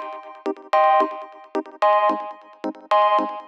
Thank you.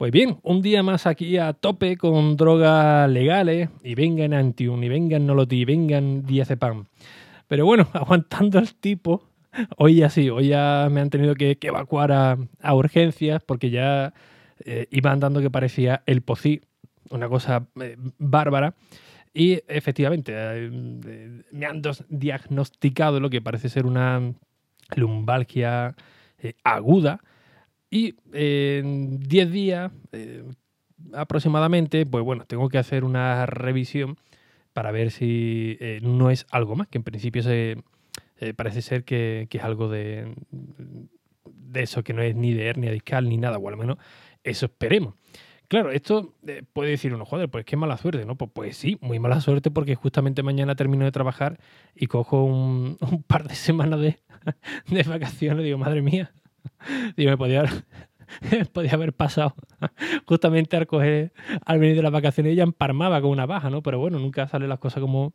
Pues bien, un día más aquí a tope con drogas legales y vengan Antium, y vengan Noloti, y vengan Diazepam. Pero bueno, aguantando el tipo, hoy ya sí, hoy ya me han tenido que, evacuar a, urgencias porque ya eh, iban dando que parecía el pocí, una cosa eh, bárbara. Y efectivamente, eh, me han diagnosticado lo que parece ser una lumbalgia aguda y en 10 días eh, aproximadamente, pues bueno, tengo que hacer una revisión para ver si eh, no es algo más, que en principio se, eh, parece ser que, es algo de, eso, que no es ni de hernia discal ni nada, o al menos eso esperemos. Claro, esto puede decir uno, joder, pues qué mala suerte, ¿no? Pues, pues, sí, muy mala suerte porque justamente mañana termino de trabajar y cojo un, par de semanas de, de vacaciones. Digo, madre mía, Digo, me podía, podía haber pasado justamente al coger, al venir de las vacaciones, ella emparmaba con una baja, ¿no? Pero bueno, nunca salen las cosas como,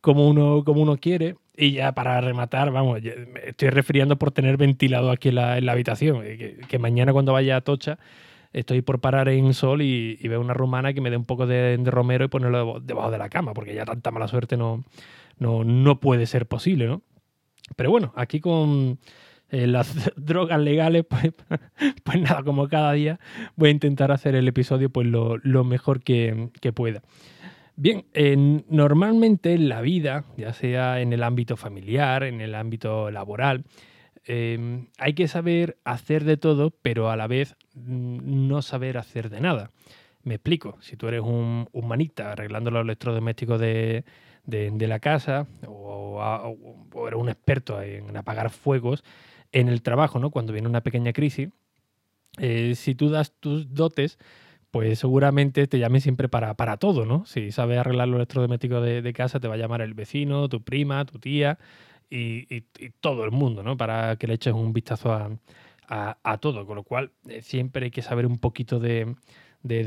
como, uno, como uno quiere. Y ya para rematar, vamos, me estoy refiriendo por tener ventilado aquí en la, habitación. Eh, que, mañana cuando vaya a Tocha estoy por parar en sol y, veo una rumana que me dé un poco de, romero y ponerlo debajo de la cama, porque ya tanta mala suerte no, no, no puede ser posible, ¿no? Pero bueno, aquí con eh, las drogas legales, pues, pues nada, como cada día voy a intentar hacer el episodio pues lo, mejor que, pueda. Bien, normalmente en la vida, ya sea en el ámbito familiar, en el ámbito laboral, em, hay que saber hacer de todo, pero a la vez mm, no saber hacer de nada. Me explico, si tú eres un, manita arreglando los electrodomésticos de, la casa o, eres un experto en apagar fuegos, en el trabajo, ¿no? Cuando viene una pequeña crisis, eh, si tú das tus dotes, pues seguramente te llamen siempre para, para todo, ¿no? Si sabes arreglar los electrodomésticos de, casa, te va a llamar el vecino, tu prima, tu tía y, todo el mundo, ¿no? Para que le eches un vistazo a, todo. Con lo cual, eh, siempre hay que saber un poquito de,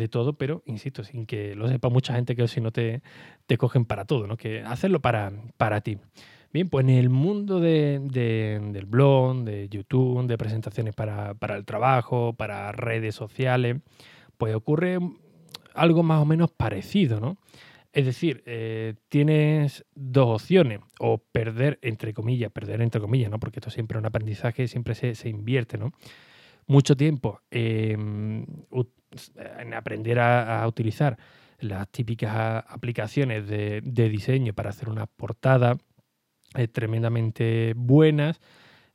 todo, pero insisto, sin que lo sepa mucha gente que si no te, te cogen para todo, ¿no? Que hacerlo para, para ti. Bien, pues en el mundo del blog, de YouTube, de presentaciones para, el trabajo, para redes sociales, pues ocurre algo más o menos parecido, ¿no? Es decir, eh, tienes dos opciones, o perder, entre comillas, perder entre comillas, ¿no? Porque esto siempre es un aprendizaje, siempre se, invierte, ¿no? Mucho tiempo en aprender a, utilizar las típicas aplicaciones de, de diseño para hacer una portada, eh, tremendamente buenas.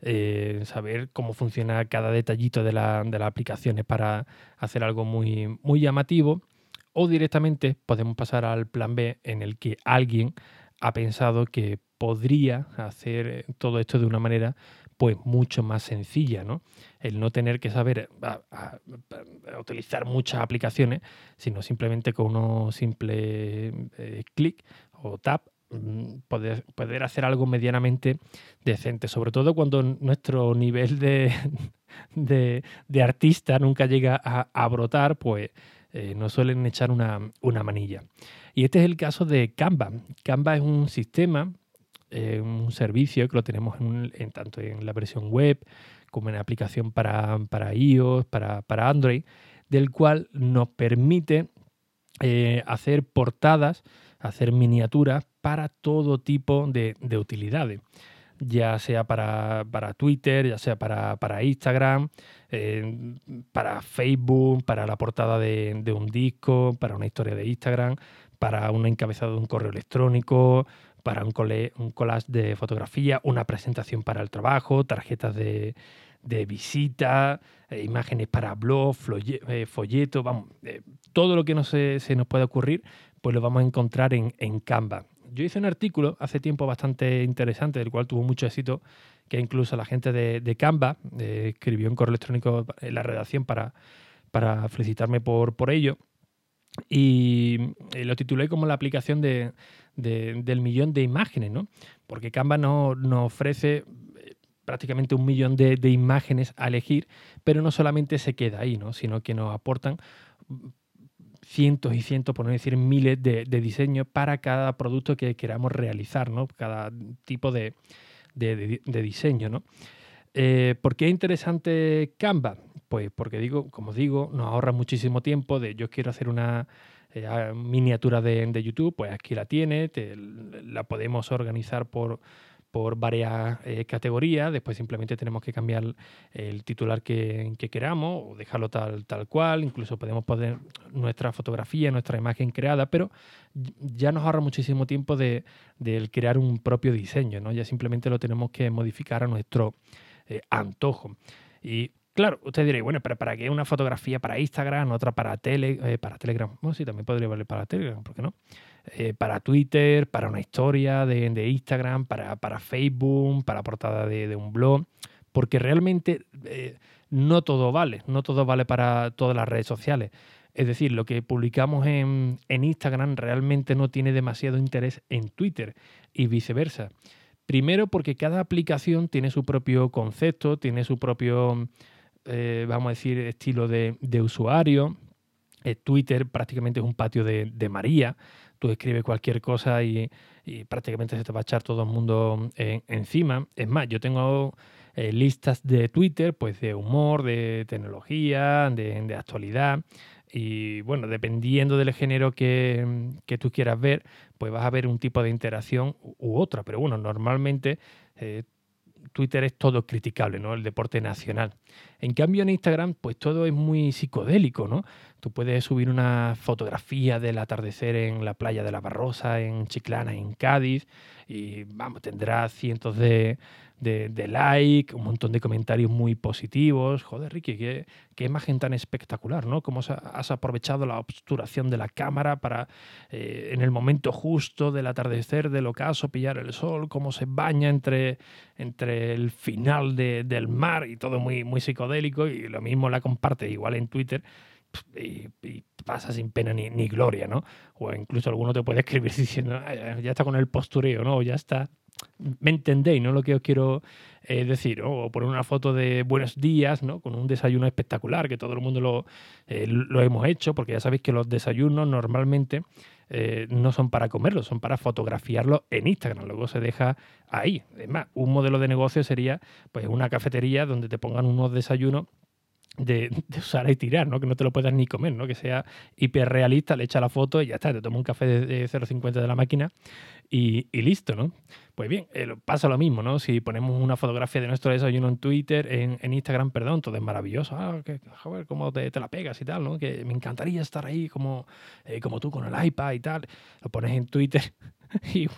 Eh, saber cómo funciona cada detallito de, la, de las aplicaciones para hacer algo muy, muy llamativo. O directamente podemos pasar al plan B en el que alguien ha pensado que podría hacer eh, todo esto de una manera pues mucho más sencilla, ¿no? El no tener que saber utilizar muchas aplicaciones, sino simplemente con uno simple clic o tap poder, poder, hacer algo medianamente decente, sobre todo cuando nuestro nivel de, de, artista nunca llega a, brotar, pues eh, nos suelen echar una, manilla. Y este es el caso de Canva. Canva es un sistema, eh, un servicio que lo tenemos en, tanto en la versión web como en la aplicación para, para iOS, para, para Android, del cual nos permite eh, hacer portadas, hacer miniaturas para todo tipo de, utilidades, ya sea para, Twitter, ya sea para, Instagram, eh, para Facebook, para la portada de, un disco, para una historia de Instagram, para un encabezado de un correo electrónico, para un, un collage de fotografía, una presentación para el trabajo, tarjetas de, visita, eh, imágenes para blog, eh, folletos, vamos, todo lo que no se, se, nos pueda ocurrir, pues lo vamos a encontrar en, en Canva Yo hice un artículo hace tiempo bastante interesante, del cual tuvo mucho éxito, que incluso la gente de, Canva eh, escribió en correo electrónico en la redacción para, felicitarme por, ello. Y eh, lo titulé como la aplicación de, del millón de imágenes, ¿no? Porque Canva nos ofrece eh, prácticamente un millón de, imágenes a elegir, pero no solamente se queda ahí, ¿no? sino que nos aportan cientos y cientos, por no decir miles de, diseños para cada producto que queramos realizar, ¿no? cada tipo de, diseño. ¿no? Eh, ¿Por qué es interesante Canva? Pues porque digo, como digo, nos ahorra muchísimo tiempo de yo quiero hacer una eh, miniatura de, YouTube, pues aquí la tiene, la podemos organizar por, por varias eh, categorías, después simplemente tenemos que cambiar el titular que, queramos o dejarlo tal, tal cual, incluso podemos poner nuestra fotografía, nuestra imagen creada, pero ya nos ahorra muchísimo tiempo de, crear un propio diseño, ¿no? ya simplemente lo tenemos que modificar a nuestro eh, antojo. Y Claro, usted diréis, bueno, pero ¿para qué una fotografía para Instagram, otra para, tele, eh, para Telegram? Bueno, sí, también podría valer para Telegram, ¿por qué no? Eh, para Twitter, para una historia de, Instagram, para, Facebook, para portada de, un blog, porque realmente eh, no todo vale, no todo vale para todas las redes sociales. Es decir, lo que publicamos en Instagram realmente no tiene demasiado interés en Twitter y viceversa. Primero porque cada aplicación tiene su propio concepto, tiene su propio eh, vamos a decir, estilo de, usuario. Eh, Twitter prácticamente es un patio de, María. Tú escribes cualquier cosa y, prácticamente se te va a echar todo el mundo encima. Es más, yo tengo eh, listas de Twitter, pues de humor, de tecnología, de, actualidad. Y bueno, dependiendo del género que, que, tú quieras ver, pues vas a ver un tipo de interacción u, otra. Pero bueno, normalmente Twitter es todo criticable, ¿no? El deporte nacional. En cambio en Instagram, pues todo es muy psicodélico, ¿no? Tú puedes subir una fotografía del atardecer en la playa de la Barrosa, en Chiclana, en Cádiz, y vamos, tendrás cientos de, de, de like, un montón de comentarios muy positivos. Joder, Ricky, qué, qué imagen tan espectacular, ¿no? Cómo has aprovechado la obturación de la cámara para, eh, en el momento justo del atardecer, del ocaso, pillar el sol, cómo se baña entre, entre el final del mar y todo muy, muy psicodélico. Y lo mismo la comparte igual en Twitter. Y, pasa sin pena ni, ni, gloria, ¿no? O incluso alguno te puede escribir diciendo, ya está con el postureo, ¿no? O ya está me entendéis, ¿no? Lo que os quiero eh, decir, o poner una foto de buenos días, ¿no? Con un desayuno espectacular, que todo el mundo lo, eh, lo hemos hecho, porque ya sabéis que los desayunos normalmente eh, no son para comerlo, son para fotografiarlo en Instagram. Luego se deja ahí. Es más, un modelo de negocio sería pues una cafetería donde te pongan unos desayunos de, usar y tirar, ¿no? Que no te lo puedas ni comer, ¿no? Que sea hiperrealista, le echa la foto y ya está, te toma un café de, 0,50 de la máquina y, listo, ¿no? Pues bien, eh, pasa lo mismo, ¿no? Si ponemos una fotografía de nuestro desayuno en Twitter, en, Instagram, perdón, todo es maravilloso. Ah, que, joder, cómo te, la pegas y tal, ¿no? Que me encantaría estar ahí como, eh, como tú con el iPad y tal. Lo pones en Twitter y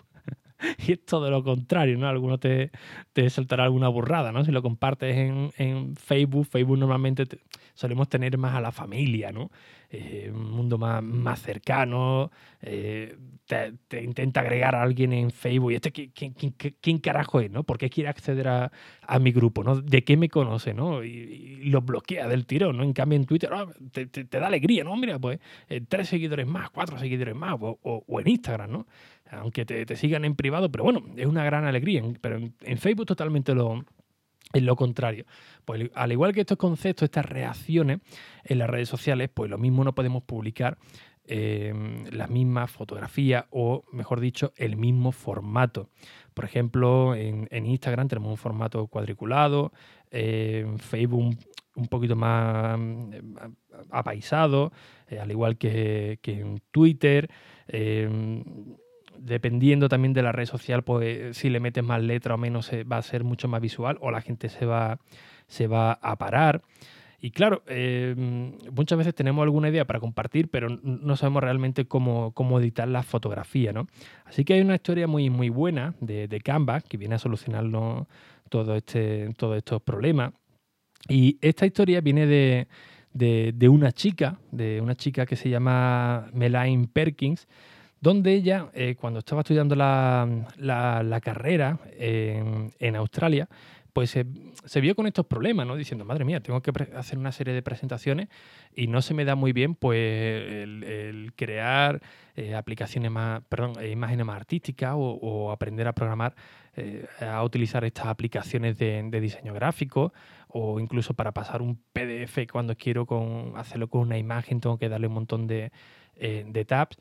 y es todo lo contrario, ¿no? Alguno te, te saltará alguna burrada, ¿no? Si lo compartes en, en Facebook, Facebook normalmente solemos tener más a la familia, ¿no? Eh, un mundo más, más cercano, eh, te, intenta agregar a alguien en Facebook y este, ¿quién, quién, quién carajo es, ¿no? ¿Por qué quiere acceder a, a, mi grupo, ¿no? ¿De qué me conoce, ¿no? Y, lo bloquea del tirón, ¿no? En cambio en Twitter ah, te, te, da alegría, ¿no? Mira, pues eh, tres seguidores más, cuatro seguidores más, o, o en Instagram, ¿no? Aunque te, sigan en privado, pero bueno, es una gran alegría. Pero en, Facebook totalmente lo, es lo contrario. Pues al igual que estos conceptos, estas reacciones en las redes sociales, pues lo mismo no podemos publicar eh, las mismas fotografías o, mejor dicho, el mismo formato. Por ejemplo, en, Instagram tenemos un formato cuadriculado, en Facebook un, poquito más eh, apaisado, eh, al igual que, que en Twitter dependiendo también de la red social, pues si le metes más letra o menos va a ser mucho más visual o la gente se va, se va a parar. Y claro, em, muchas veces tenemos alguna idea para compartir, pero no sabemos realmente cómo, cómo editar la fotografía, ¿no? Así que hay una historia muy, muy buena de, de Canva que viene a solucionarnos todo este, todos estos problemas. Y esta historia viene de, de, de, una chica, de una chica que se llama Melaine Perkins, donde ella, eh, cuando estaba estudiando la, carrera en, Australia, pues se, vio con estos problemas, ¿no? Diciendo, madre mía, tengo que hacer una serie de presentaciones y no se me da muy bien, pues, el, crear eh, aplicaciones más, perdón, eh, imágenes más artísticas o, aprender a programar, a utilizar estas aplicaciones de, de, diseño gráfico o incluso para pasar un PDF cuando quiero con, hacerlo con una imagen, tengo que darle un montón de, de tabs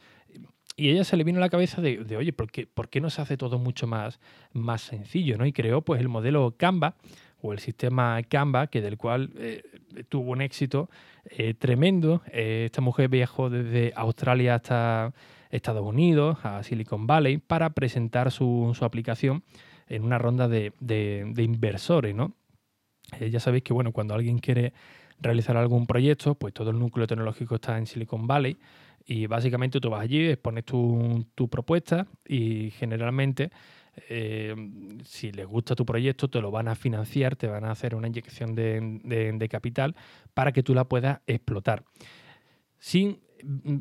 y ella se le vino a la cabeza de, oye, ¿por qué, ¿por qué, no se hace todo mucho más, más sencillo? ¿no? Y creó pues el modelo Canva o el sistema Canva, que del cual eh, tuvo un éxito eh, tremendo. Eh, esta mujer viajó desde Australia hasta Estados Unidos, a Silicon Valley, para presentar su, aplicación en una ronda de, de inversores, ¿no? ya sabéis que bueno, cuando alguien quiere realizar algún proyecto, pues todo el núcleo tecnológico está en Silicon Valley y básicamente tú vas allí, expones tu, propuesta y generalmente eh, si les gusta tu proyecto te lo van a financiar, te van a hacer una inyección de, capital para que tú la puedas explotar. Sin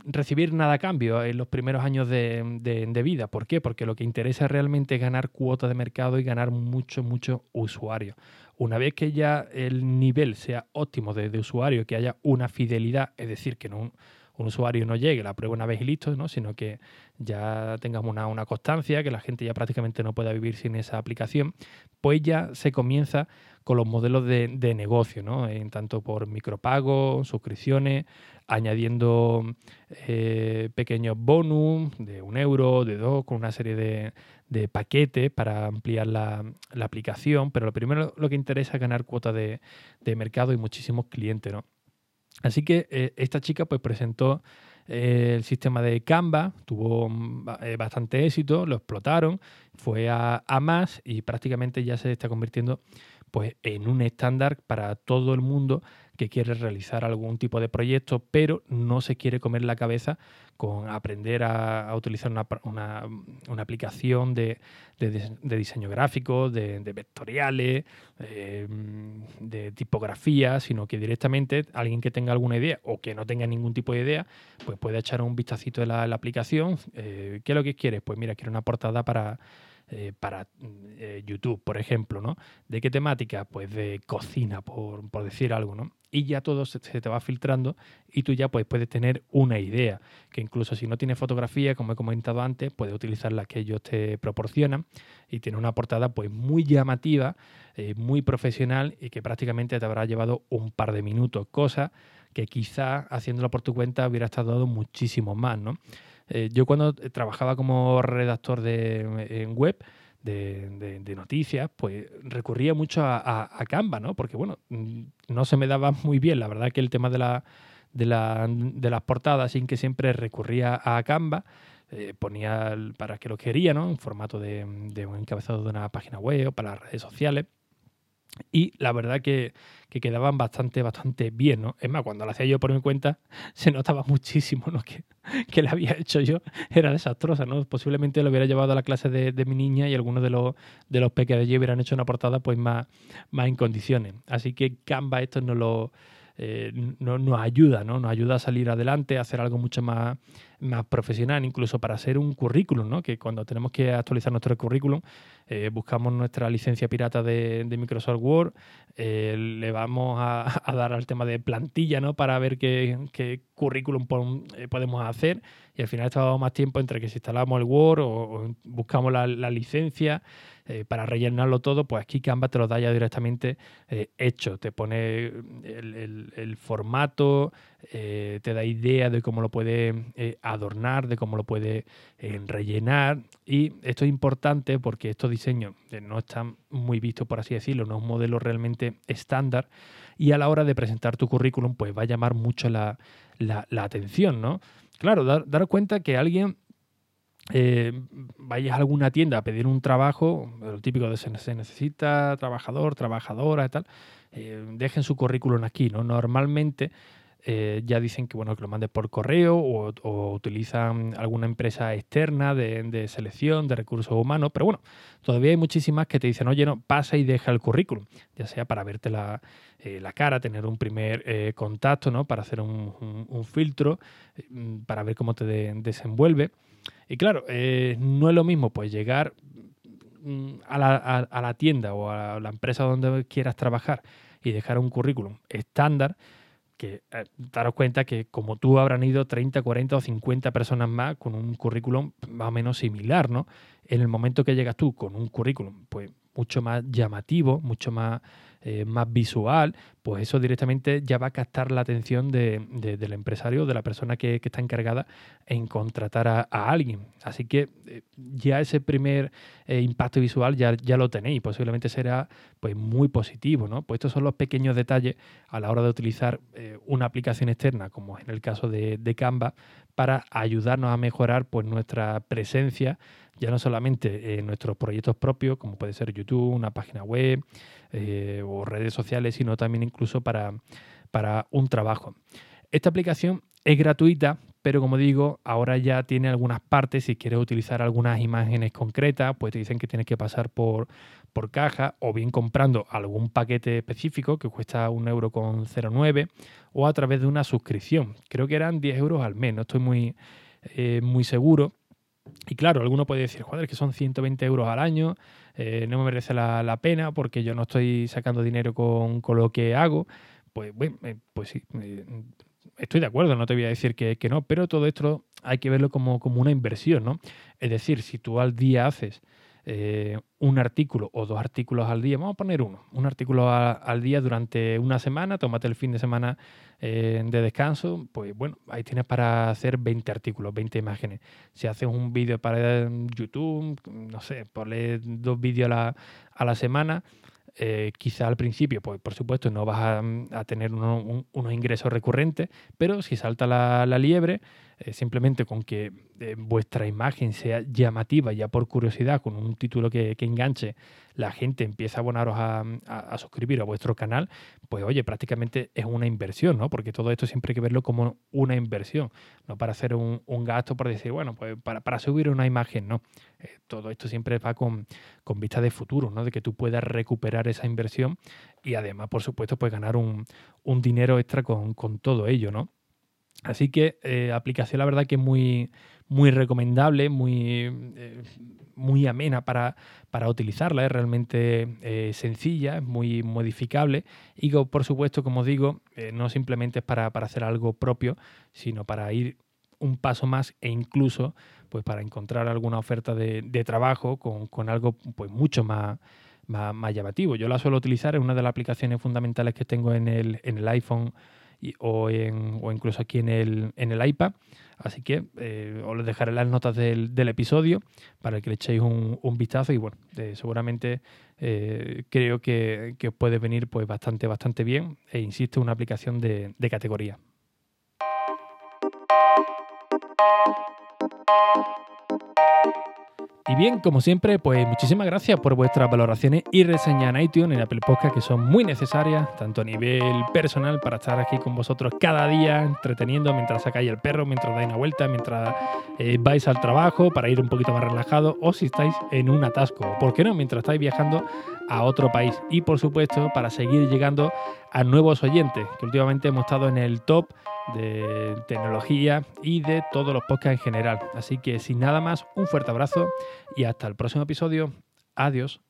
recibir nada a cambio en los primeros años de, vida. ¿Por qué? Porque lo que interesa realmente es ganar cuota de mercado y ganar mucho, mucho usuarios. Una vez que ya el nivel sea óptimo de, usuario, que haya una fidelidad, es decir, que un usuario no llegue, la prueba una vez y listo, ¿no? sino que ya tengamos una, constancia, que la gente ya prácticamente no pueda vivir sin esa aplicación, pues ya se comienza con los modelos de, negocio, ¿no? en tanto por micropagos, suscripciones, añadiendo eh, pequeños bonus de un euro, de dos, con una serie de, paquetes para ampliar la, aplicación, pero lo primero lo que interesa es ganar cuota de, de mercado y muchísimos clientes, ¿no? Así que eh, esta chica pues presentó eh, el sistema de Canva, tuvo mm, eh, bastante éxito, lo explotaron, fue a, a, más y prácticamente ya se está convirtiendo pues, en un estándar para todo el mundo que quiere realizar algún tipo de proyecto, pero no se quiere comer la cabeza con aprender a, utilizar una, aplicación de, diseño gráfico, de, vectoriales, eh, de tipografía, sino que directamente alguien que tenga alguna idea o que no tenga ningún tipo de idea, pues puede echar un vistacito de la, aplicación. Eh, ¿Qué es lo que quieres? Pues mira, quiero una portada para eh, para YouTube, por ejemplo, ¿no? ¿De qué temática? Pues de cocina, por, decir algo, ¿no? Y ya todo se, te va filtrando y tú ya pues, puedes tener una idea, que incluso si no tienes fotografía, como he comentado antes, puedes utilizar la que ellos te proporcionan y tiene una portada pues muy llamativa, eh, muy profesional y que prácticamente te habrá llevado un par de minutos, cosa que quizá haciéndolo por tu cuenta hubiera estado muchísimo más, ¿no? Eh, yo cuando trabajaba como redactor de, en web, de, noticias, pues recurría mucho a, Canva, ¿no? Porque, bueno, mm, no se me daba muy bien, la verdad que el tema de, la, de, la, de las portadas, sin que siempre recurría a Canva, eh, ponía para que lo quería, ¿no? En formato de, de, un encabezado de una página web o para las redes sociales. Y la verdad que, quedaban bastante, bastante bien, ¿no? Es más, cuando lo hacía yo por mi cuenta, se notaba muchísimo, ¿no? Que, que la había hecho yo era desastrosa, ¿no? Posiblemente lo hubiera llevado a la clase de, mi niña y algunos de los, de los peques de allí hubieran hecho una portada pues más, más en condiciones. Así que Canva esto no lo eh, no, nos ayuda, ¿no? Nos ayuda a salir adelante, a hacer algo mucho más, más profesional, incluso para hacer un currículum, ¿no? Que cuando tenemos que actualizar nuestro currículum, eh, buscamos nuestra licencia pirata de, Microsoft Word, eh, le vamos a, dar al tema de plantilla, ¿no? Para ver qué, currículum podemos hacer y al final estamos más tiempo entre que si instalamos el Word o, buscamos la, la licencia eh, para rellenarlo todo, pues aquí Canva te lo da ya directamente eh, hecho. Te pone el, formato, eh, te da idea de cómo lo puede adornar, de cómo lo puede rellenar. Y esto es importante porque estos diseños no están muy vistos, por así decirlo, no es un modelo realmente estándar. Y a la hora de presentar tu currículum, pues va a llamar mucho la, atención, ¿no? Claro, dar, dar cuenta que alguien eh, vayas a alguna tienda a pedir un trabajo, lo típico de se, necesita trabajador, trabajadora y tal, eh, dejen su currículum aquí, ¿no? Normalmente eh, ya dicen que bueno que lo mandes por correo o, utilizan alguna empresa externa de, selección de recursos humanos, pero bueno, todavía hay muchísimas que te dicen, oye, no, pasa y deja el currículum, ya sea para verte la, la cara, tener un primer contacto, ¿no? Para hacer un, filtro, para ver cómo te desenvuelve. Y claro, eh, no es lo mismo pues llegar mm, a la, a la tienda o a la empresa donde quieras trabajar y dejar un currículum estándar que eh, daros cuenta que como tú habrán ido 30, 40 o 50 personas más con un currículum más o menos similar, ¿no? En el momento que llegas tú con un currículum, pues mucho más llamativo, mucho más eh, más visual, pues eso directamente ya va a captar la atención del empresario, de la persona que, está encargada en contratar a, alguien. Así que eh, ya ese primer eh, impacto visual ya, ya lo tenéis, posiblemente será pues, muy positivo. ¿no? Pues estos son los pequeños detalles a la hora de utilizar una aplicación externa, como en el caso de, de Canva, para ayudarnos a mejorar pues, nuestra presencia ya no solamente en nuestros proyectos propios, como puede ser YouTube, una página web, eh, o redes sociales, sino también incluso para, para un trabajo. Esta aplicación es gratuita, pero como digo, ahora ya tiene algunas partes. Si quieres utilizar algunas imágenes concretas, pues te dicen que tienes que pasar por, por caja o bien comprando algún paquete específico que cuesta 1,09€ o a través de una suscripción. Creo que eran 10 euros al mes, no estoy muy, eh, muy seguro. Y claro, alguno puede decir, joder, que son 120 euros al año, eh, no me merece la, pena porque yo no estoy sacando dinero con, lo que hago, pues, bueno, eh, pues sí, eh, estoy de acuerdo, no te voy a decir que, no, pero todo esto hay que verlo como, como una inversión, ¿no? Es decir, si tú al día haces eh, un artículo o dos artículos al día, vamos a poner uno, un artículo al día durante una semana, tómate el fin de semana eh, de descanso, pues bueno, ahí tienes para hacer 20 artículos, 20 imágenes. Si haces un vídeo para YouTube, no sé, ponle dos vídeos a la, a la semana, eh, quizá al principio, pues por supuesto no vas a, tener unos ingresos recurrentes, pero si salta la, liebre, eh, simplemente con que eh, vuestra imagen sea llamativa, ya por curiosidad, con un título que, enganche, la gente empieza a abonaros a, suscribir a vuestro canal, pues oye, prácticamente es una inversión, ¿no? Porque todo esto siempre hay que verlo como una inversión, no para hacer un, gasto por decir, bueno, pues para, subir una imagen, no. todo esto siempre va con, con vista de futuro, ¿no? De que tú puedas recuperar esa inversión y además, por supuesto, pues ganar un, dinero extra con, con todo ello, ¿no? Así que eh, aplicación, la verdad que es muy, muy recomendable, muy, eh, muy amena para, para, utilizarla, es realmente eh, sencilla, es muy modificable y por supuesto, como digo, no simplemente es para, hacer algo propio, sino para ir un paso más e incluso pues para encontrar alguna oferta de, trabajo con, algo pues mucho más, más, llamativo. Yo la suelo utilizar, es una de las aplicaciones fundamentales que tengo en el, en el iPhone o, incluso aquí en el, en el iPad. Así que eh, os dejaré las notas del, del, episodio para que le echéis un, vistazo y bueno, eh, seguramente eh, creo que, que, puede venir pues bastante, bastante bien e insisto, una aplicación de, de categoría. Y bien, como siempre, pues muchísimas gracias por vuestras valoraciones y reseñas en iTunes, en Apple Podcast, que son muy necesarias, tanto a nivel personal, para estar aquí con vosotros cada día, entreteniendo mientras sacáis el perro, mientras dais una vuelta, mientras eh, vais al trabajo, para ir un poquito más relajado, o si estáis en un atasco, por qué no, mientras estáis viajando a otro país. Y por supuesto, para seguir llegando a nuevos oyentes, que últimamente hemos estado en el top de tecnología y de todos los podcasts en general. Así que sin nada más, un fuerte abrazo y hasta el próximo episodio. Adiós.